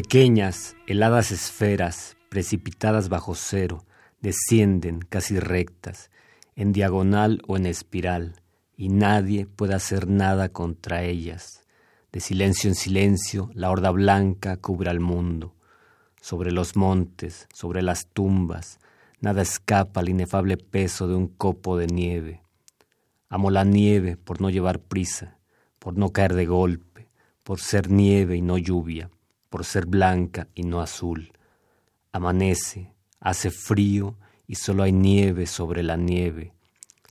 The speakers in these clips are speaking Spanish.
Pequeñas, heladas esferas, precipitadas bajo cero, descienden casi rectas, en diagonal o en espiral, y nadie puede hacer nada contra ellas. De silencio en silencio, la horda blanca cubre al mundo. Sobre los montes, sobre las tumbas, nada escapa al inefable peso de un copo de nieve. Amo la nieve por no llevar prisa, por no caer de golpe, por ser nieve y no lluvia por ser blanca y no azul. Amanece, hace frío y solo hay nieve sobre la nieve,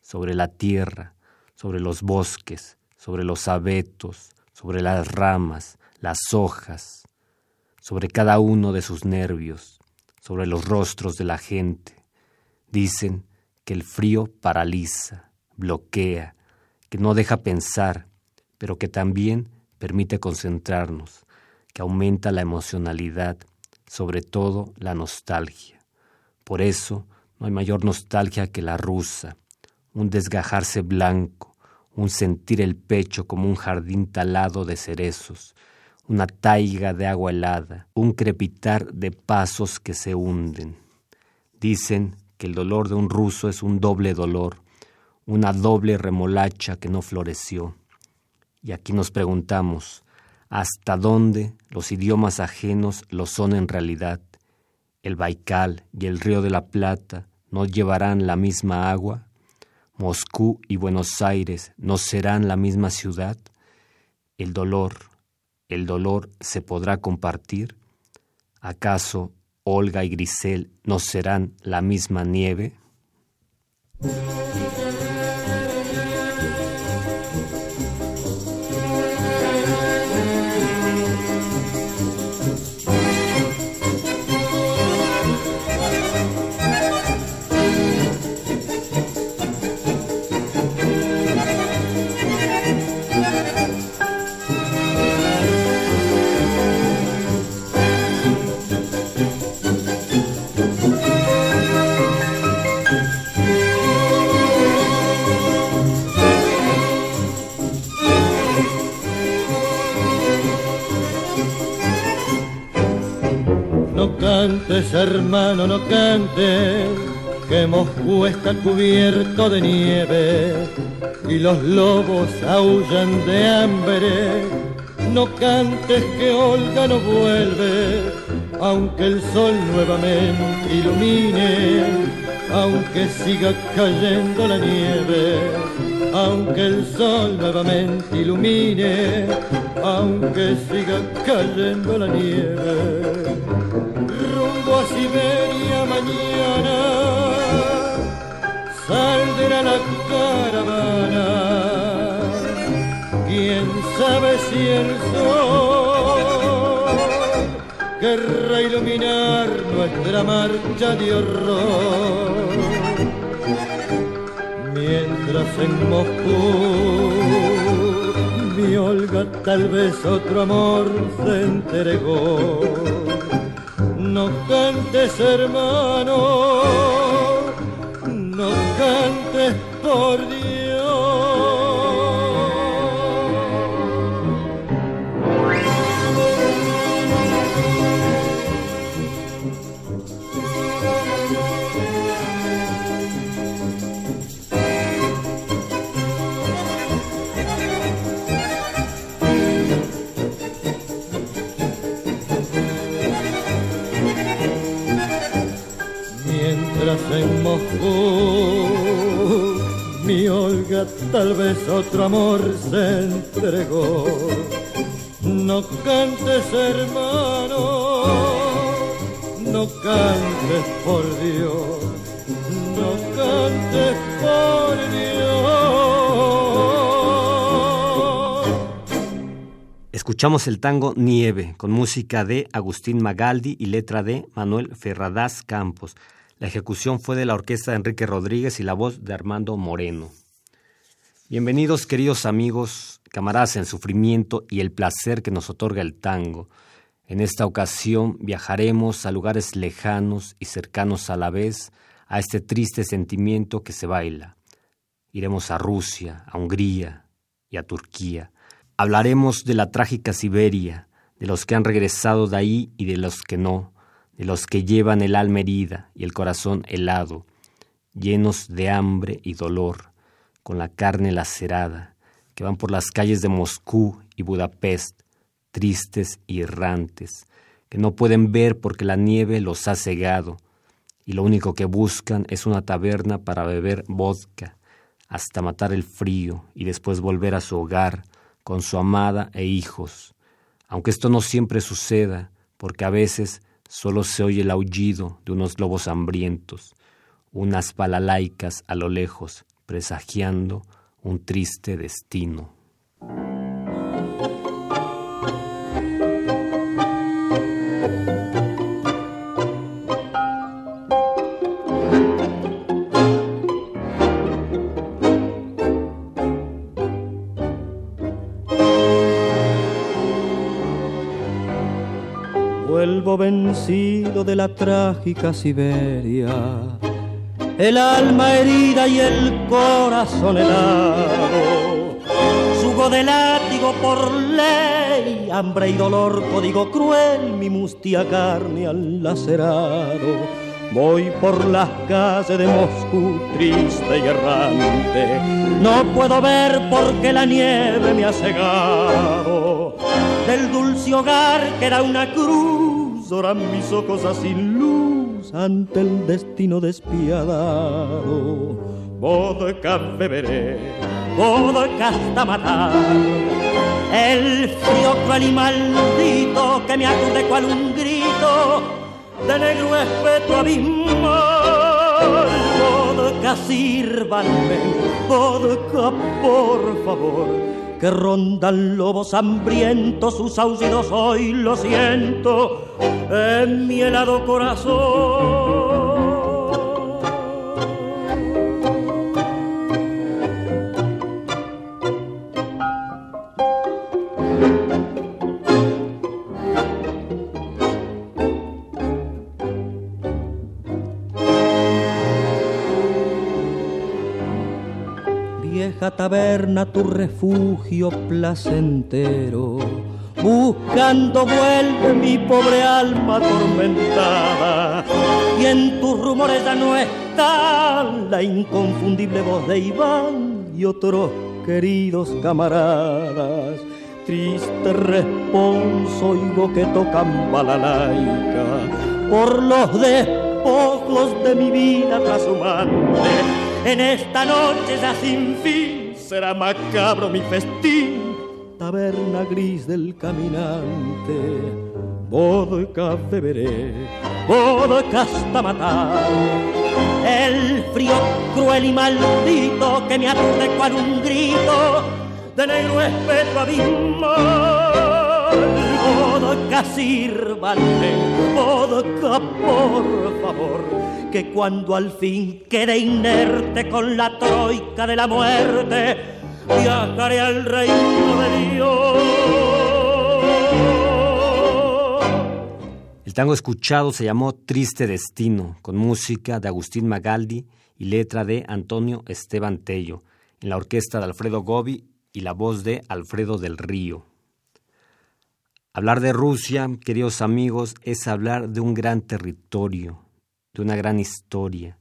sobre la tierra, sobre los bosques, sobre los abetos, sobre las ramas, las hojas, sobre cada uno de sus nervios, sobre los rostros de la gente. Dicen que el frío paraliza, bloquea, que no deja pensar, pero que también permite concentrarnos, que aumenta la emocionalidad, sobre todo la nostalgia. Por eso no hay mayor nostalgia que la rusa, un desgajarse blanco, un sentir el pecho como un jardín talado de cerezos, una taiga de agua helada, un crepitar de pasos que se hunden. Dicen que el dolor de un ruso es un doble dolor, una doble remolacha que no floreció. Y aquí nos preguntamos, hasta dónde los idiomas ajenos lo son en realidad. El Baikal y el Río de la Plata no llevarán la misma agua. Moscú y Buenos Aires no serán la misma ciudad. El dolor, el dolor se podrá compartir. ¿Acaso Olga y Grisel no serán la misma nieve? Cantes, hermano, no cantes, que Moscú está cubierto de nieve y los lobos aullan de hambre. No cantes que Olga no vuelve, aunque el sol nuevamente ilumine, aunque siga cayendo la nieve, aunque el sol nuevamente ilumine, aunque siga cayendo la nieve rumbo a Siberia mañana saldrá la caravana. Quién sabe si el sol querrá iluminar nuestra marcha de horror. Mientras en Moscú mi Olga tal vez otro amor se entregó no cantes hermano, no cantes por Dios. Mientras en Moscú mi Olga tal vez otro amor se entregó. No cantes hermano, no cantes por Dios, no cantes por Dios. Escuchamos el tango Nieve con música de Agustín Magaldi y letra de Manuel Ferradas Campos. La ejecución fue de la orquesta de Enrique Rodríguez y la voz de Armando Moreno. Bienvenidos queridos amigos, camaradas en sufrimiento y el placer que nos otorga el tango. En esta ocasión viajaremos a lugares lejanos y cercanos a la vez a este triste sentimiento que se baila. Iremos a Rusia, a Hungría y a Turquía. Hablaremos de la trágica Siberia, de los que han regresado de ahí y de los que no, de los que llevan el alma herida y el corazón helado, llenos de hambre y dolor, con la carne lacerada, que van por las calles de Moscú y Budapest, tristes y errantes, que no pueden ver porque la nieve los ha cegado, y lo único que buscan es una taberna para beber vodka, hasta matar el frío y después volver a su hogar con su amada e hijos, aunque esto no siempre suceda, porque a veces Solo se oye el aullido de unos lobos hambrientos, unas balalaicas a lo lejos, presagiando un triste destino. De la trágica Siberia, el alma herida y el corazón helado, sugo de látigo por ley, hambre y dolor, código cruel, mi mustia carne al lacerado. Voy por las calles de Moscú triste y errante, no puedo ver porque la nieve me ha cegado. Del dulce hogar que era una cruz lloran mis ojos sin luz ante el destino despiadado. Vodka beberé, vodka hasta matar. El frío cruel y maldito que me acude cual un grito de negro espeto abismal. Vodka sírvanme, vodka por favor que rondan lobos hambrientos, sus aullidos hoy lo siento en mi helado corazón. Taberna tu refugio placentero. Buscando vuelve mi pobre alma atormentada y en tus rumores ya no está la inconfundible voz de Iván y otros queridos camaradas. Triste responso oigo que tocan balalaica por los despojos de mi vida trashumante. En esta noche ya sin fin será macabro mi festín, taberna gris del caminante. Vodka beberé, vodka hasta matar. El frío cruel y maldito que me aturde cual un grito de negro espeto abismal. Vodka sírvale, vodka por favor que cuando al fin quede inerte con la troika de la muerte, viajaré al reino de Dios. El tango escuchado se llamó Triste Destino, con música de Agustín Magaldi y letra de Antonio Esteban Tello, en la orquesta de Alfredo Gobi y la voz de Alfredo del Río. Hablar de Rusia, queridos amigos, es hablar de un gran territorio, de una gran historia,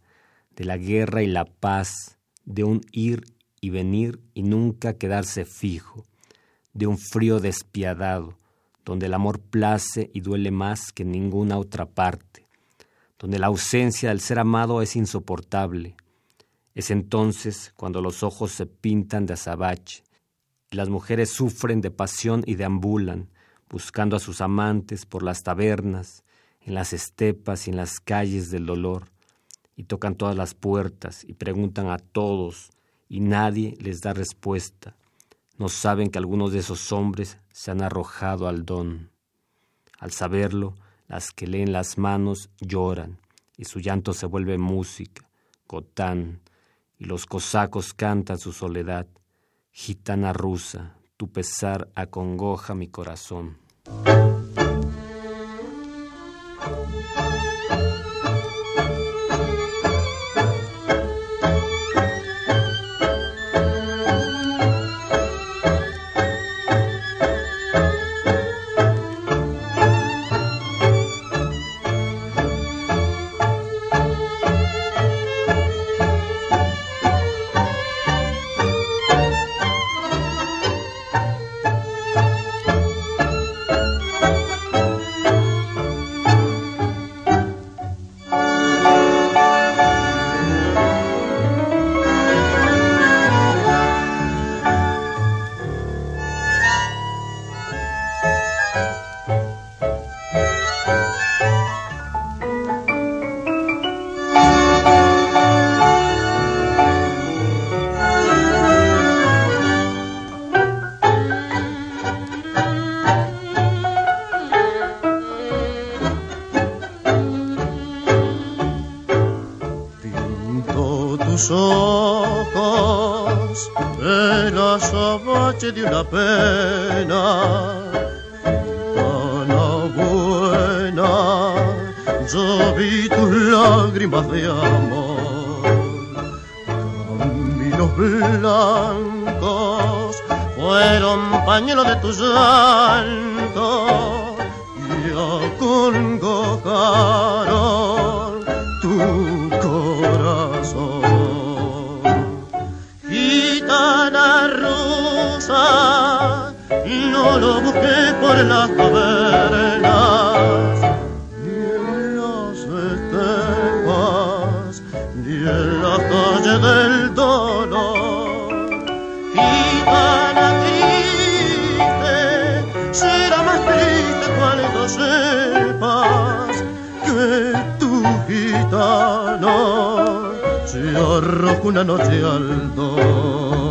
de la guerra y la paz, de un ir y venir y nunca quedarse fijo, de un frío despiadado, donde el amor place y duele más que en ninguna otra parte, donde la ausencia del ser amado es insoportable. Es entonces cuando los ojos se pintan de azabache y las mujeres sufren de pasión y deambulan, buscando a sus amantes por las tabernas, en las estepas y en las calles del dolor, y tocan todas las puertas y preguntan a todos, y nadie les da respuesta. No saben que algunos de esos hombres se han arrojado al don. Al saberlo, las que leen las manos lloran, y su llanto se vuelve música, gotán, y los cosacos cantan su soledad. Gitana rusa, tu pesar acongoja mi corazón. De una pena tan buena. Yo vi tus lágrimas de amor, caminos blancos fueron pañuelos de tu llanto y acongojaron tu lo busqué por las cavernas, ni en las estepas, ni en la calle del dolor. Gitana triste, será más triste cuando sepas que tu gitano se arrojó una noche al dolor.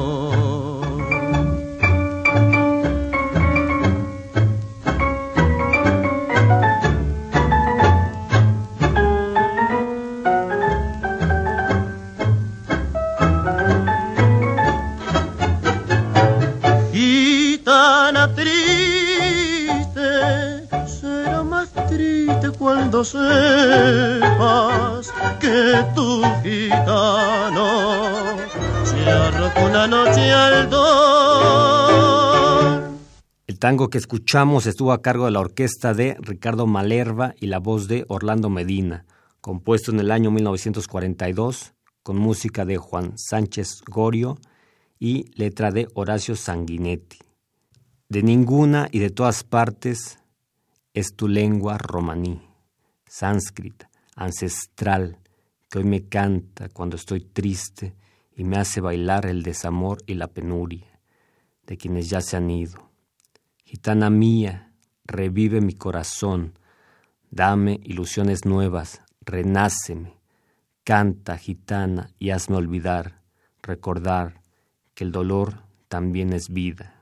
Tango que escuchamos estuvo a cargo de la orquesta de Ricardo Malerva y la voz de Orlando Medina, compuesto en el año 1942 con música de Juan Sánchez Gorio y letra de Horacio Sanguinetti. De ninguna y de todas partes es tu lengua romaní sánscrita, ancestral, que hoy me canta cuando estoy triste y me hace bailar el desamor y la penuria de quienes ya se han ido. Gitana mía, revive mi corazón, dame ilusiones nuevas, renáceme, canta, gitana, y hazme olvidar, recordar que el dolor también es vida.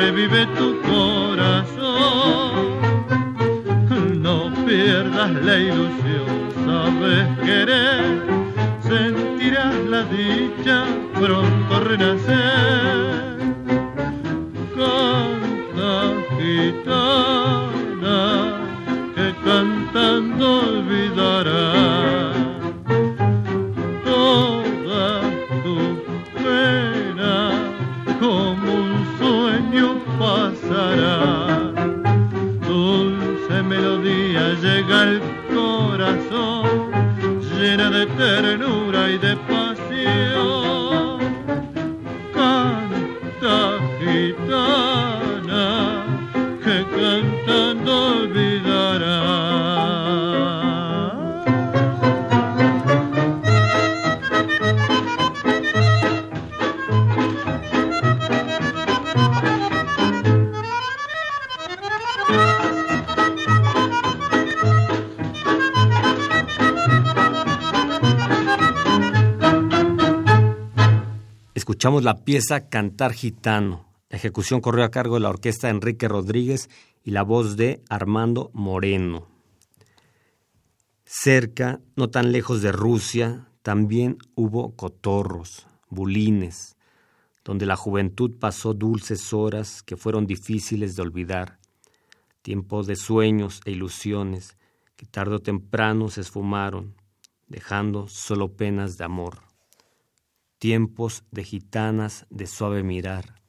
Revive tu corazón. No pierdas la ilusión, sabes querer, sentirás la dicha pronto renacer La pieza Cantar Gitano. La ejecución corrió a cargo de la orquesta Enrique Rodríguez y la voz de Armando Moreno. Cerca, no tan lejos de Rusia, también hubo cotorros, bulines, donde la juventud pasó dulces horas que fueron difíciles de olvidar, tiempo de sueños e ilusiones que tarde o temprano se esfumaron, dejando solo penas de amor, tiempos de gitanas de suave mirar,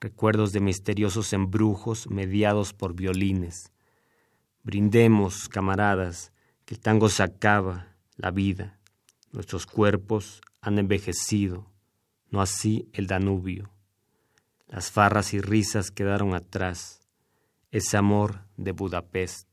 recuerdos de misteriosos embrujos mediados por violines. Brindemos, camaradas, que el tango se acaba, la vida. Nuestros cuerpos han envejecido, no así el Danubio. Las farras y risas quedaron atrás, ese amor de Budapest.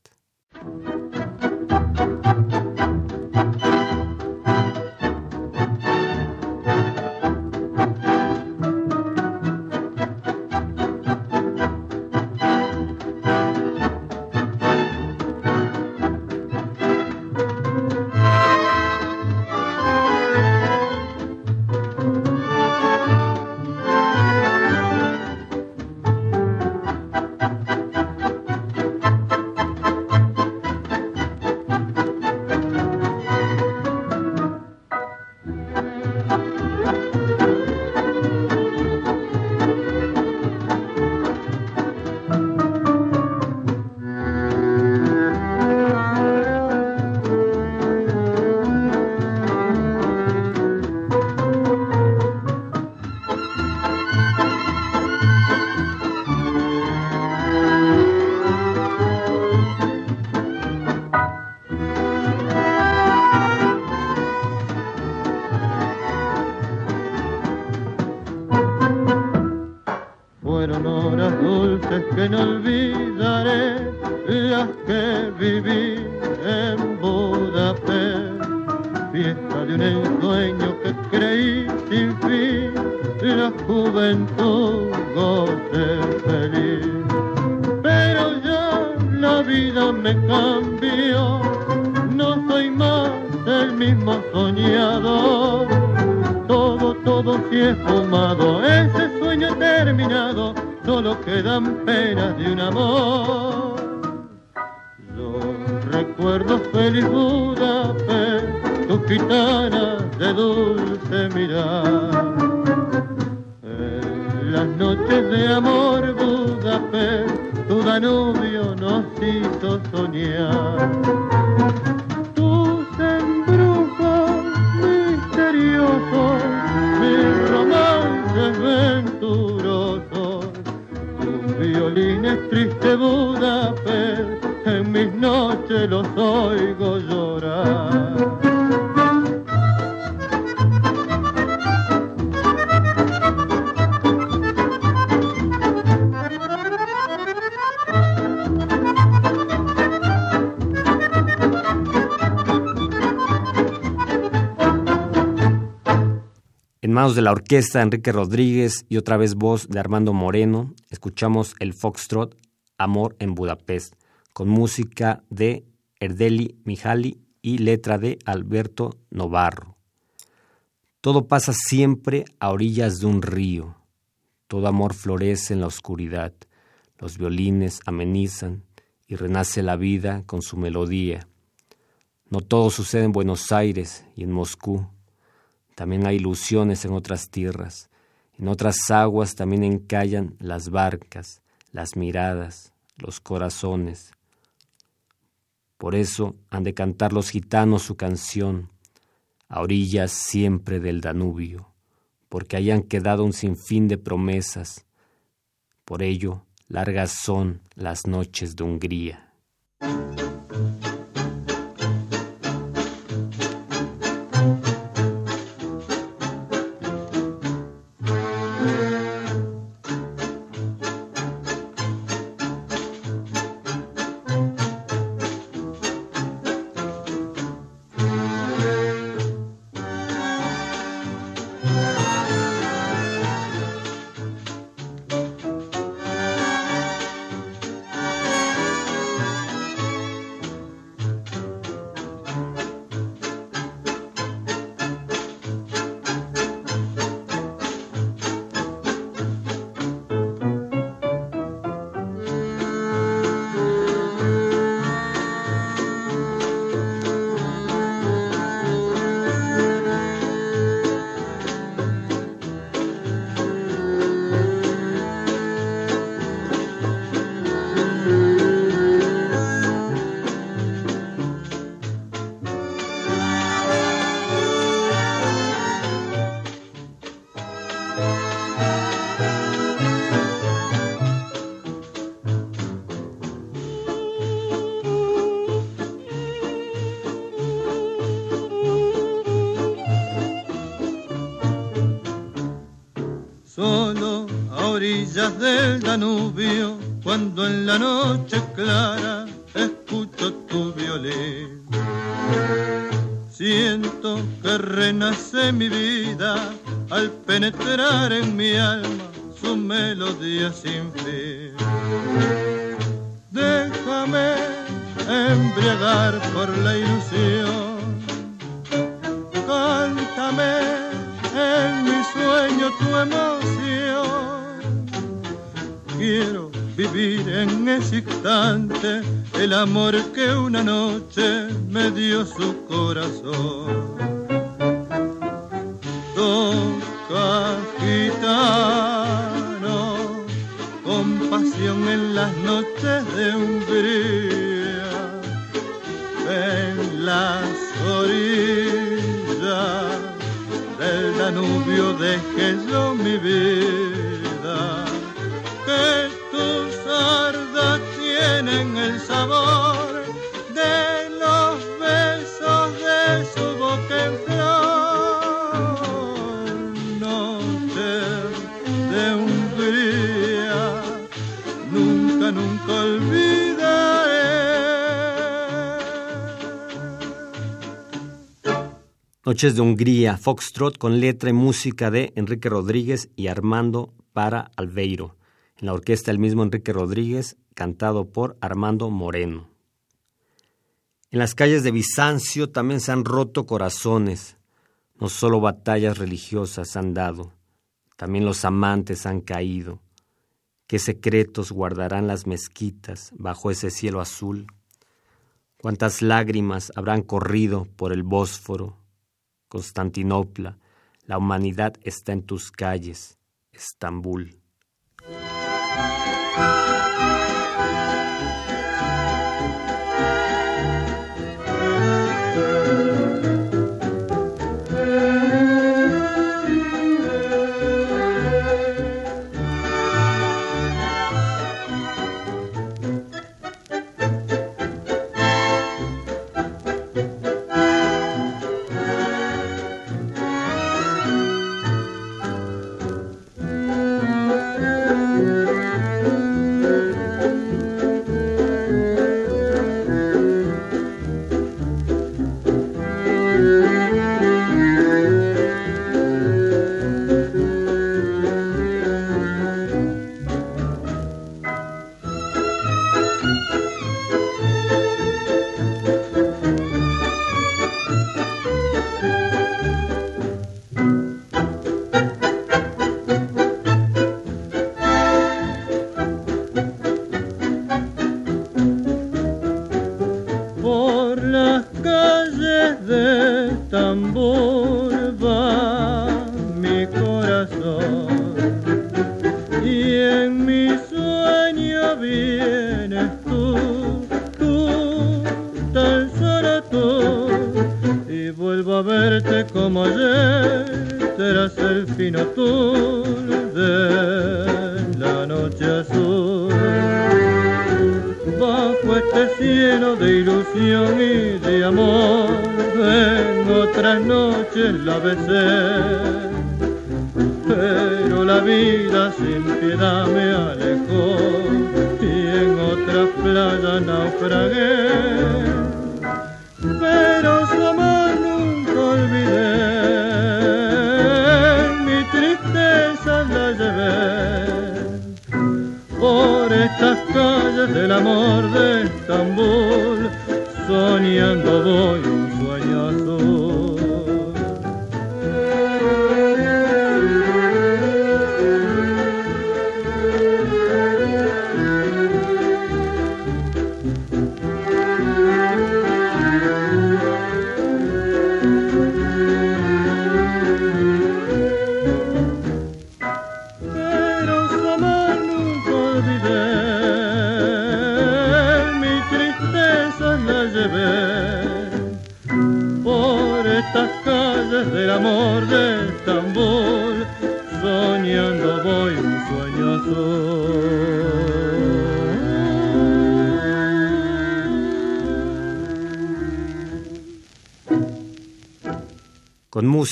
fiesta de un ensueño que creí sin fin, la juventud goce feliz. Pero ya la vida me cambió, no soy más el mismo soñador. Todo, todo si es fumado, ese sueño terminado, solo quedan penas de un amor. Los recuerdos feliz Buda, gitana de dulce mirar. En las noches de amor, Budapest, tu Danubio nos hizo soñar. Tus embrujos misteriosos, mis romances venturosos, tus violines triste Budapest, en mis noches los oigo de la orquesta Enrique Rodríguez y otra vez voz de Armando Moreno, escuchamos el Foxtrot Amor en Budapest, con música de Erdeli Mijali y letra de Alberto Novarro. Todo pasa siempre a orillas de un río. Todo amor florece en la oscuridad. Los violines amenizan y renace la vida con su melodía. No todo sucede en Buenos Aires y en Moscú. También hay ilusiones en otras tierras. En otras aguas también encallan las barcas, las miradas, los corazones. Por eso han de cantar los gitanos su canción, a orillas siempre del Danubio, porque hayan quedado un sinfín de promesas. Por ello, largas son las noches de Hungría. Del Danubio, cuando en la noche clara escucho tu violín. Siento que renace mi vida al penetrar en mi alma su melodía sin fin. Déjame embriagar por la ilusión. Cántame en mi sueño tu emoción quiero vivir en ese instante el amor que una noche me dio su corazón. Toca gitano, compasión en las noches de Hungría, en las orillas del Danubio dejé yo mi vida que tus sardas tienen el sabor de los besos de su boca en flor. Noche de Hungría, nunca, nunca olvidaré. Noches de Hungría, Foxtrot con letra y música de Enrique Rodríguez y Armando para Alveiro en la orquesta el mismo Enrique Rodríguez, cantado por Armando Moreno. En las calles de Bizancio también se han roto corazones, no solo batallas religiosas han dado, también los amantes han caído. ¿Qué secretos guardarán las mezquitas bajo ese cielo azul? ¿Cuántas lágrimas habrán corrido por el Bósforo? Constantinopla, la humanidad está en tus calles, Estambul. Del fino tul de la noche azul. Bajo este cielo de ilusión y de amor, en otras noches la besé pero la vida sin piedad me alejó y en otra playa naufragué.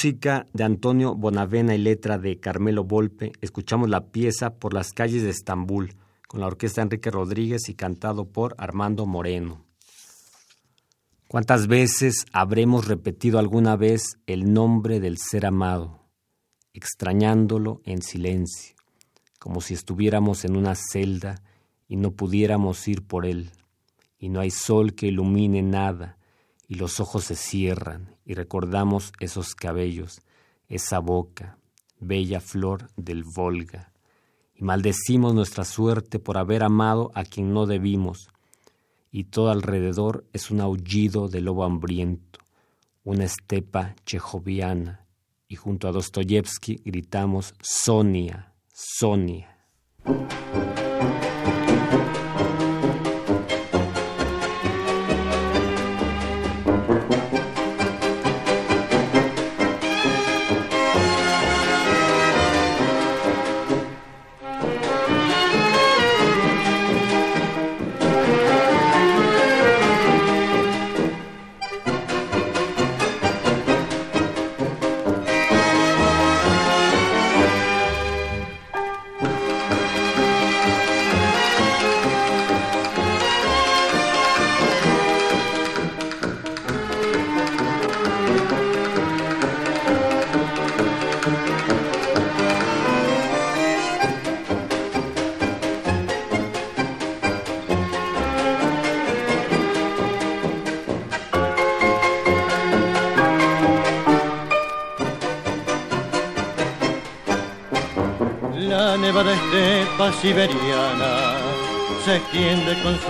Música de Antonio Bonavena y letra de Carmelo Volpe, escuchamos la pieza Por las calles de Estambul, con la orquesta Enrique Rodríguez y cantado por Armando Moreno. ¿Cuántas veces habremos repetido alguna vez el nombre del ser amado, extrañándolo en silencio, como si estuviéramos en una celda y no pudiéramos ir por él, y no hay sol que ilumine nada, y los ojos se cierran, y recordamos esos cabellos, esa boca, bella flor del Volga, y maldecimos nuestra suerte por haber amado a quien no debimos, y todo alrededor es un aullido de lobo hambriento, una estepa chejoviana, y junto a Dostoyevsky gritamos Sonia, Sonia.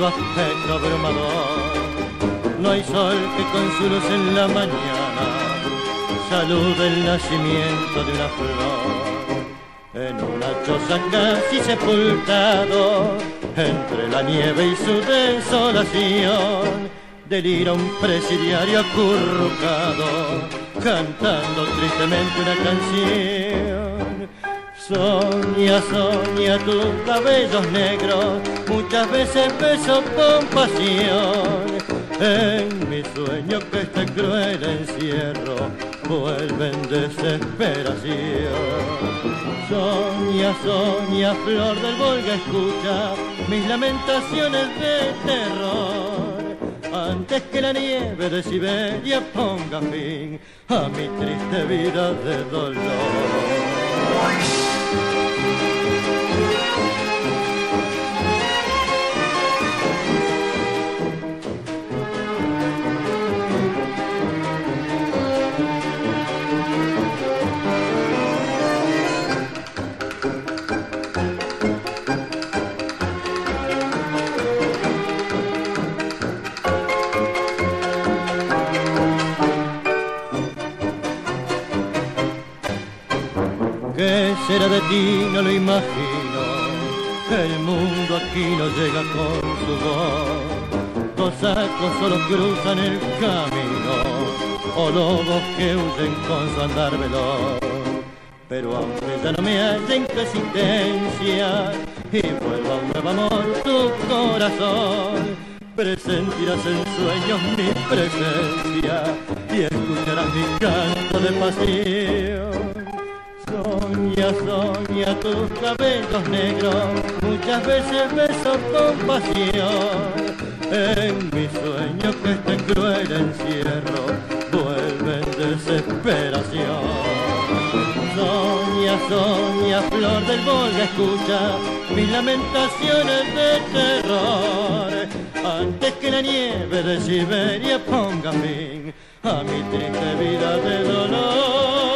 Aspecto abrumador. No hay sol que con su luz en la mañana salude el nacimiento de una flor. En una choza casi sepultado, entre la nieve y su desolación, delira un presidiario acurrucado, cantando tristemente una canción. Soña, soña tus cabellos negros, muchas veces beso con pasión. En mi sueño que este cruel encierro vuelve en desesperación. Soña, soña, flor del Volga, escucha mis lamentaciones de terror. Antes que la nieve de Siberia ponga fin a mi triste vida de dolor. Será de ti? No lo imagino. El mundo aquí no llega con su voz. Dos sacos solo cruzan el camino, o lobos que huyen con su andar veloz. pero aunque ya no me hallen resistencia y vuelva un nuevo amor tu corazón, presentirás en sueños mi presencia y escucharás mi canto de pasión. Soña, soña tus cabellos negros, muchas veces beso con pasión. En mi sueño que este cruel encierro vuelve en desesperación. Soña, soña, flor del Volga, escucha mis lamentaciones de terror. Antes que la nieve de Siberia ponga fin a mi triste vida de dolor.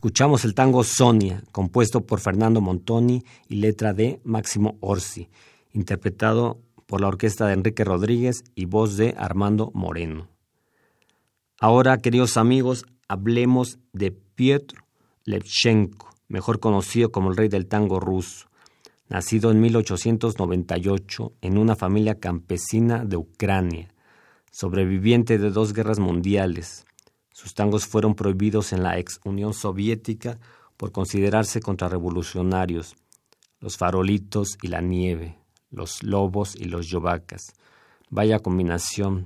Escuchamos el tango Sonia, compuesto por Fernando Montoni y letra de Máximo Orsi, interpretado por la orquesta de Enrique Rodríguez y voz de Armando Moreno. Ahora, queridos amigos, hablemos de Piotr Levchenko, mejor conocido como el rey del tango ruso, nacido en 1898 en una familia campesina de Ucrania, sobreviviente de dos guerras mundiales. Sus tangos fueron prohibidos en la ex Unión Soviética por considerarse contrarrevolucionarios. Los farolitos y la nieve, los lobos y los yovacas. Vaya combinación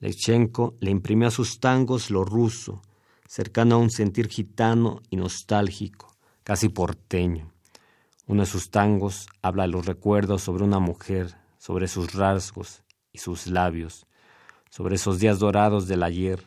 Lechenko le imprimió a sus tangos lo ruso, cercano a un sentir gitano y nostálgico, casi porteño. Uno de sus tangos habla de los recuerdos sobre una mujer, sobre sus rasgos y sus labios, sobre esos días dorados del ayer,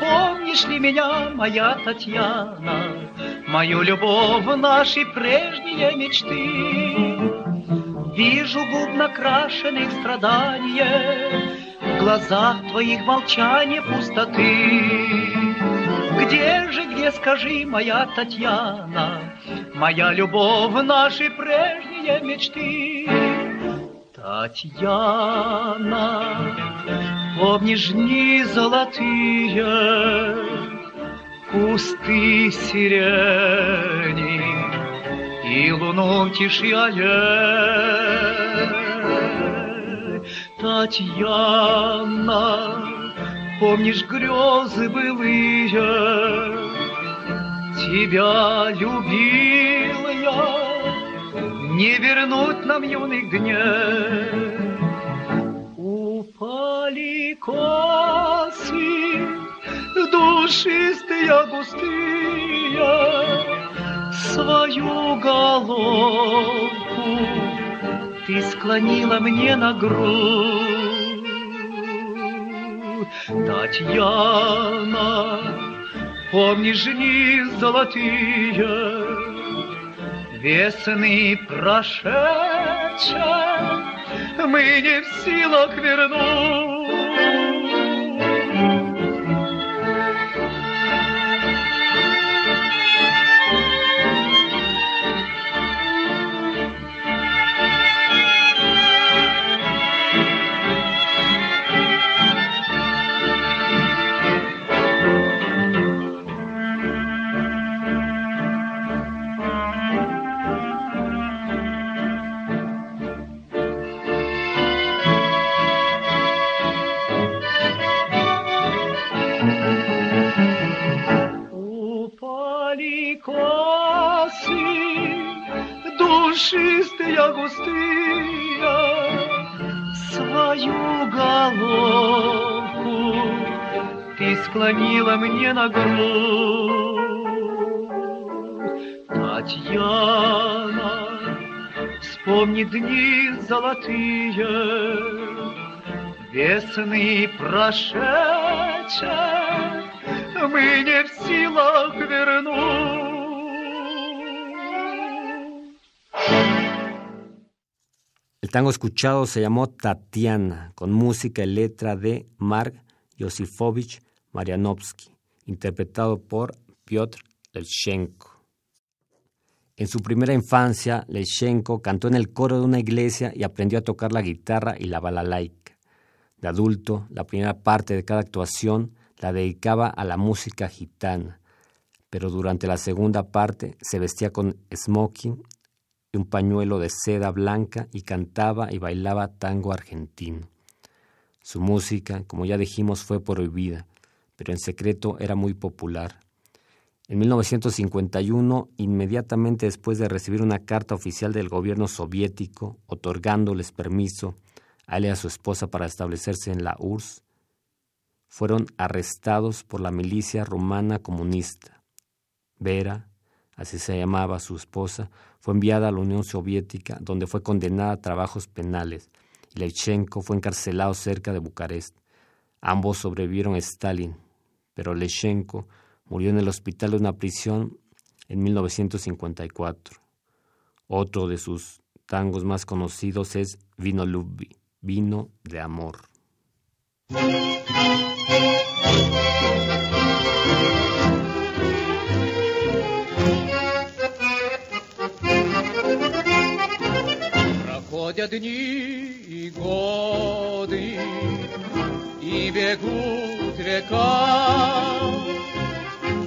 Помнишь ли меня, моя Татьяна, Мою любовь, наши прежние мечты? Вижу губ накрашенных страдания, В глазах твоих молчания пустоты. Где же, где, скажи, моя Татьяна, Моя любовь, наши прежние мечты? Татьяна, помнишь дни золотые, Кусты сирени и луну тишьяе. Татьяна, Помнишь грезы былые, Тебя любил я, Не вернуть нам юный гнев. Упали косы, Душистые, густые, Свою головку Ты склонила мне на грудь. Татьяна, помнишь дни золотые, Весны прошедшие, мы не в силах вернуть. Душистые, густые, свою головку ты склонила мне на грудь. Татьяна, вспомни дни золотые, весны прошедшие, мы не в силах вернуть. Tango escuchado se llamó Tatiana, con música y letra de Mark Yosifovich Marianovsky, interpretado por Piotr Lechenko. En su primera infancia, Lechenko cantó en el coro de una iglesia y aprendió a tocar la guitarra y la balalaika. De adulto, la primera parte de cada actuación la dedicaba a la música gitana, pero durante la segunda parte se vestía con smoking y un pañuelo de seda blanca y cantaba y bailaba tango argentino. Su música, como ya dijimos, fue prohibida, pero en secreto era muy popular. En 1951, inmediatamente después de recibir una carta oficial del gobierno soviético otorgándoles permiso a él y a su esposa para establecerse en la URSS, fueron arrestados por la milicia rumana comunista. Vera, así se llamaba su esposa, fue enviada a la Unión Soviética, donde fue condenada a trabajos penales, y Lechenko fue encarcelado cerca de Bucarest. Ambos sobrevivieron a Stalin, pero Lechenko Murió en el hospital de una prisión en 1954. Otro de sus tangos más conocidos es Vino Lubbi, Vino de Amor. Проходят дни и годы, и бегут века,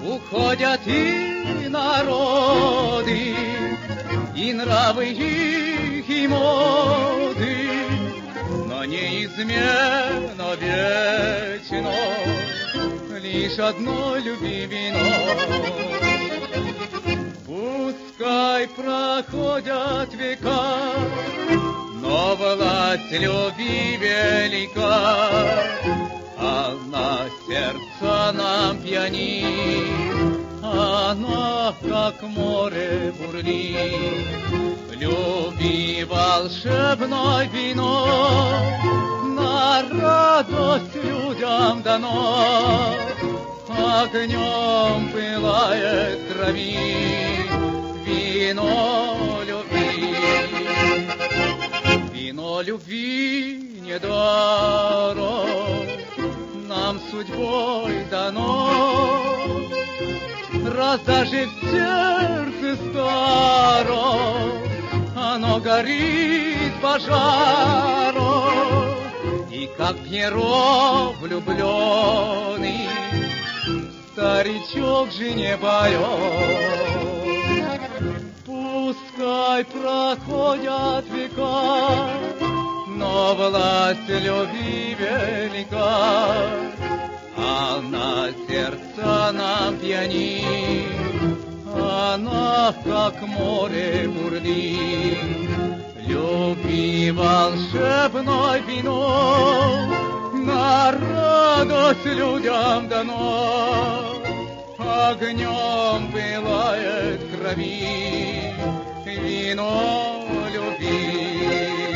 Уходят и народы, и нравы их, и моды, но неизменно вечно лишь одно люби вино. Пускай проходят века, но власть любви велика, она сердце нам пьянит, она как море бурлит. Люби волшебное вино, на радость людям дано. Огнем пылает крови вино Вино любви не даром, нам судьбой дано. Раз даже в сердце старом оно горит пожаром, и как Пьеро влюбленный, старичок же не поет. Пускай проходят века, но власть любви велика, она сердце нам пьянит, она как море бурлит. Люби волшебное вино, на радость людям дано, огнем пылает крови вино любви.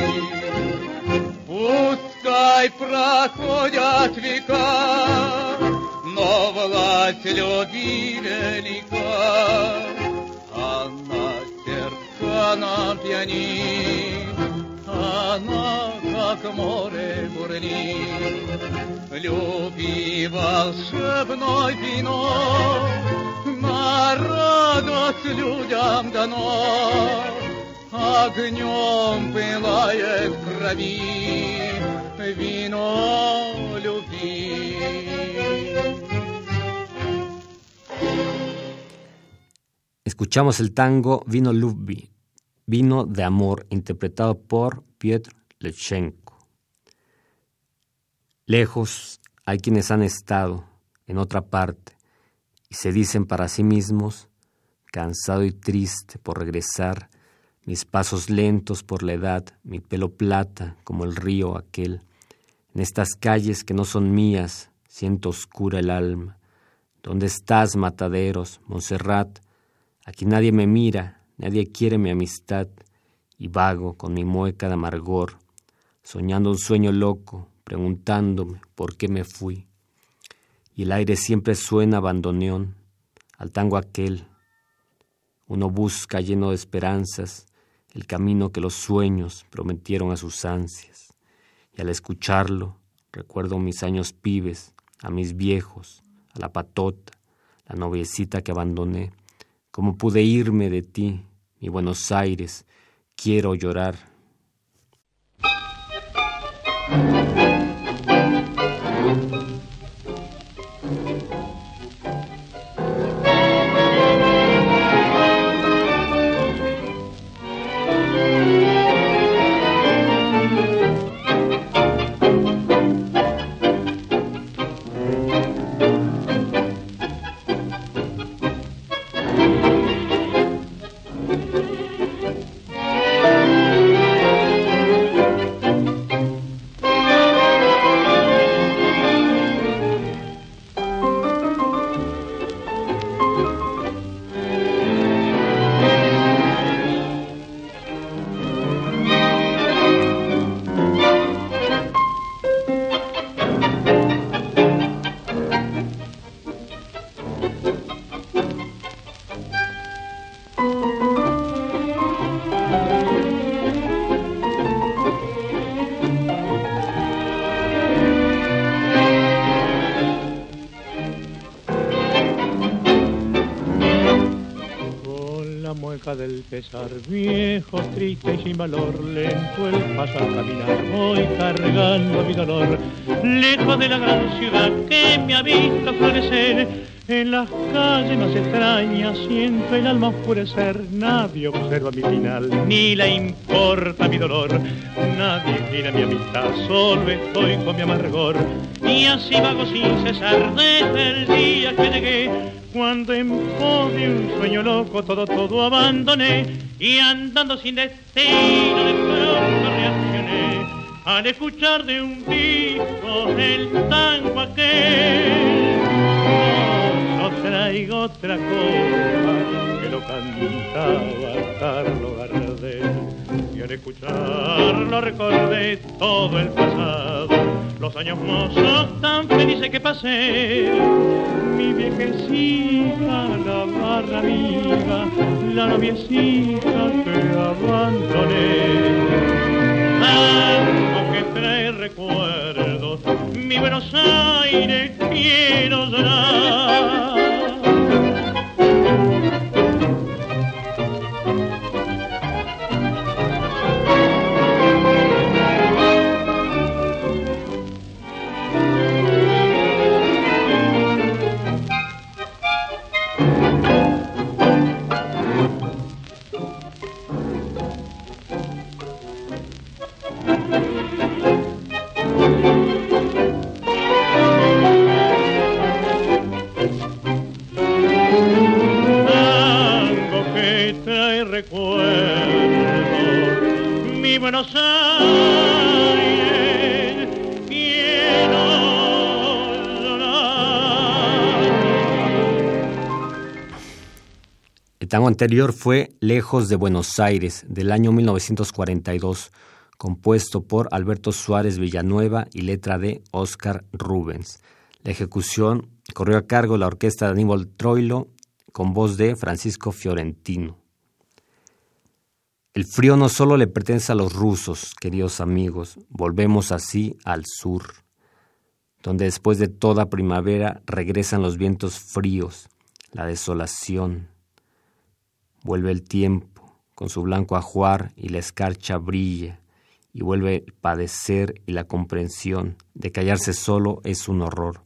Пускай проходят века, но власть любви велика. Она сердце нам пьянит, она как море бурлит. Люби волшебное вино, на радость людям дано огнем пылает Escuchamos el tango Vino Lubbi, Vino de Amor, interpretado por Piotr Lechenko. Lejos hay quienes han estado en otra parte y se dicen para sí mismos, cansado y triste por regresar, mis pasos lentos por la edad, mi pelo plata como el río aquel. En estas calles que no son mías, siento oscura el alma. ¿Dónde estás, mataderos, Montserrat? Aquí nadie me mira, nadie quiere mi amistad, y vago con mi mueca de amargor, soñando un sueño loco, preguntándome por qué me fui. Y el aire siempre suena bandoneón, al tango aquel. Uno busca lleno de esperanzas, el camino que los sueños prometieron a sus ansias. Y al escucharlo, recuerdo mis años pibes, a mis viejos, a la patota, la noviecita que abandoné. ¿Cómo pude irme de ti, mi Buenos Aires? Quiero llorar. Pesar viejo, triste y sin valor, lento el paso al caminar, voy cargando mi dolor, lejos de la gran ciudad que me ha visto florecer, en las calles más extrañas siento el alma oscurecer, nadie observa mi final, ni le importa mi dolor, nadie quiere mi amistad, solo estoy con mi amargor, y así vago sin cesar desde el día que llegué cuando en pos de un sueño loco todo, todo abandoné y andando sin destino de pronto reaccioné al escuchar de un disco el tango aquel. No, traigo otra cosa que lo cantaba Carlos Gardel y al escucharlo recordé todo el pasado, los años mozos tan felices que pasé mi viejecita, la barra amiga, la noviecita que abandoné. Algo que trae recuerdos, mi Buenos Aires quiero llorar. Anterior fue Lejos de Buenos Aires, del año 1942, compuesto por Alberto Suárez Villanueva y letra de Oscar Rubens. La ejecución corrió a cargo de la orquesta de Aníbal Troilo con voz de Francisco Fiorentino. El frío no solo le pertenece a los rusos, queridos amigos, volvemos así al sur, donde después de toda primavera regresan los vientos fríos, la desolación, Vuelve el tiempo, con su blanco ajuar y la escarcha brilla, y vuelve el padecer y la comprensión de callarse solo es un horror.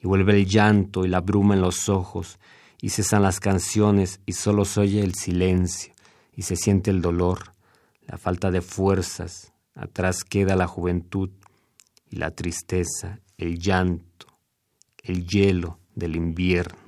Y vuelve el llanto y la bruma en los ojos, y cesan las canciones y solo se oye el silencio, y se siente el dolor, la falta de fuerzas, atrás queda la juventud y la tristeza, el llanto, el hielo del invierno.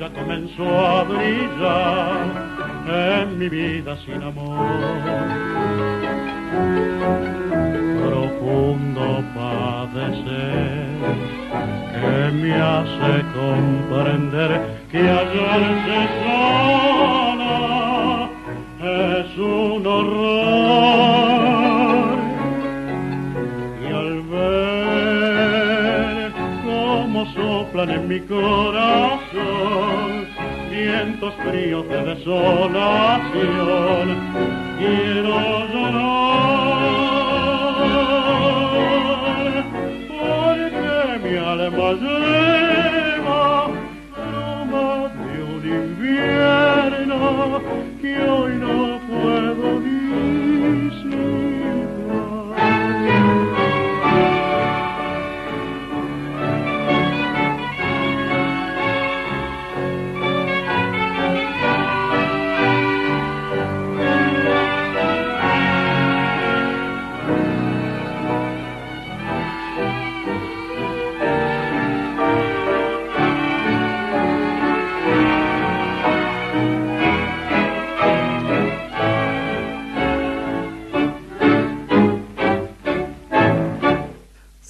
Escarcha comenzó a brillar en mi vida sin amor. Profundo padecer que me hace comprender que hallarse sola es un horror. Y al ver cómo soplan en mi corazón vientos fríos de desolación, quiero llorar porque mi alma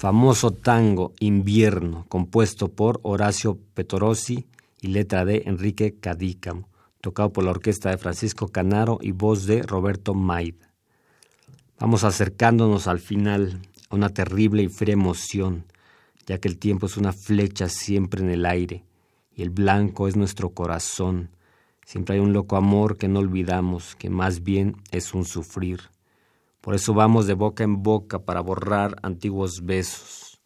Famoso tango Invierno, compuesto por Horacio Petorossi y letra de Enrique Cadícamo, tocado por la orquesta de Francisco Canaro y voz de Roberto Maid. Vamos acercándonos al final a una terrible y fría emoción, ya que el tiempo es una flecha siempre en el aire y el blanco es nuestro corazón. Siempre hay un loco amor que no olvidamos, que más bien es un sufrir. Por eso vamos de boca en boca para borrar antiguos besos.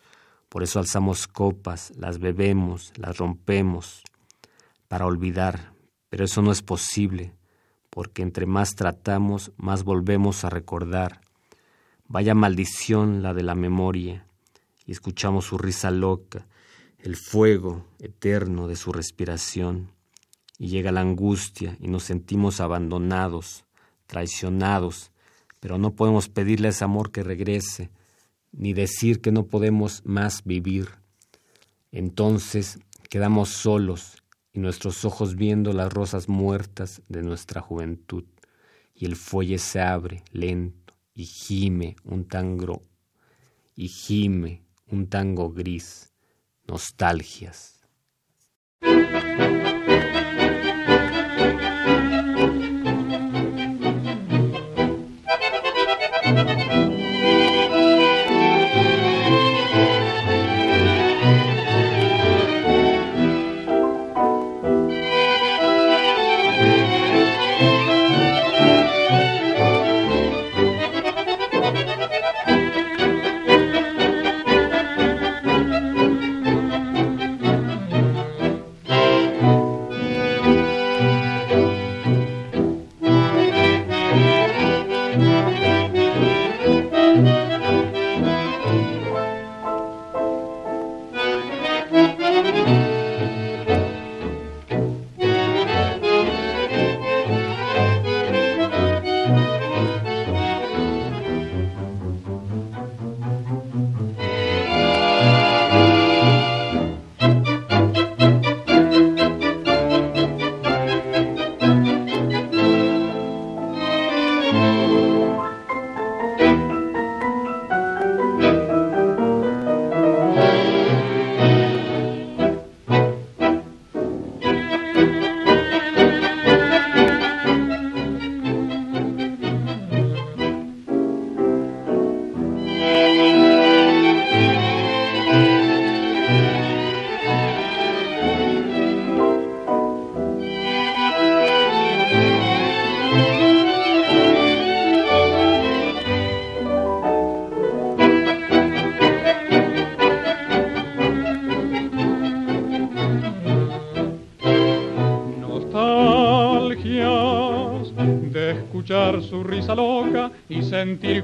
Por eso alzamos copas, las bebemos, las rompemos, para olvidar. Pero eso no es posible, porque entre más tratamos, más volvemos a recordar. Vaya maldición la de la memoria, y escuchamos su risa loca, el fuego eterno de su respiración. Y llega la angustia y nos sentimos abandonados, traicionados, pero no podemos pedirle a ese amor que regrese, ni decir que no podemos más vivir. Entonces quedamos solos y nuestros ojos viendo las rosas muertas de nuestra juventud, y el fuelle se abre lento y gime un tango, y gime un tango gris, nostalgias. Nostalgias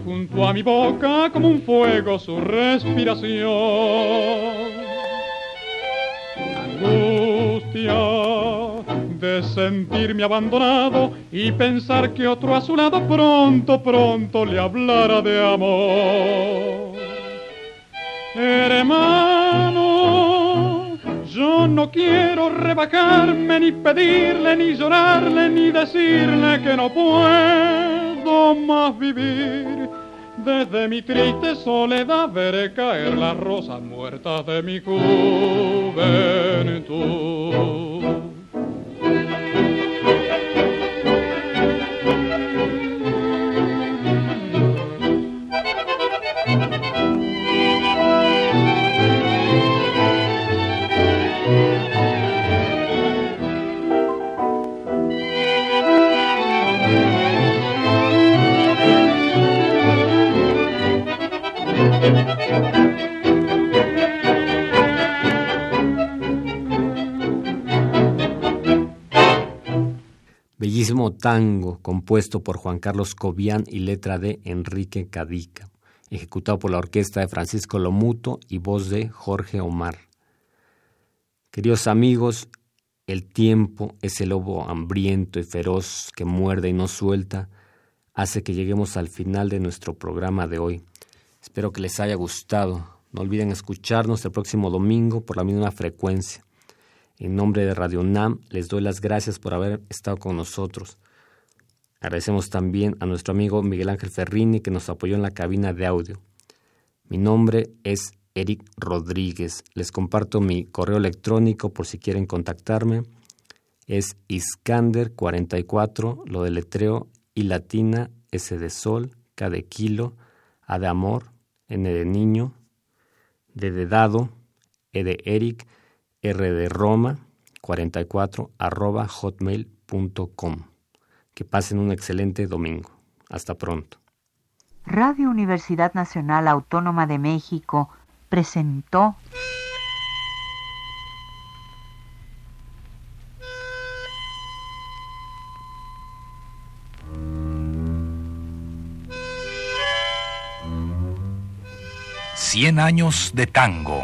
junto a mi boca como un fuego su respiración. Angustia de sentirme abandonado y pensar que otro a su lado pronto, pronto le hablara de amor. Hermano, Yo no quiero rebajarme, ni pedirle, ni llorarle, ni decirle que no puedo más vivir. Desde mi triste soledad veré caer las rosas muertas de mi juventud. Bellísimo tango compuesto por Juan Carlos Cobian y letra de Enrique Cadica, ejecutado por la orquesta de Francisco Lomuto y voz de Jorge Omar. Queridos amigos, el tiempo, ese lobo hambriento y feroz que muerde y no suelta, hace que lleguemos al final de nuestro programa de hoy. Espero que les haya gustado. No olviden escucharnos el próximo domingo por la misma frecuencia. En nombre de Radio NAM les doy las gracias por haber estado con nosotros. Agradecemos también a nuestro amigo Miguel Ángel Ferrini que nos apoyó en la cabina de audio. Mi nombre es Eric Rodríguez. Les comparto mi correo electrónico por si quieren contactarme. Es Iskander44, lo deletreo y latina, S de sol, K de kilo, A de amor, N de niño, D de dado, E de Eric, R de Roma, 44, arroba hotmail.com. Que pasen un excelente domingo. Hasta pronto. Radio Universidad Nacional Autónoma de México presentó Cien años de tango.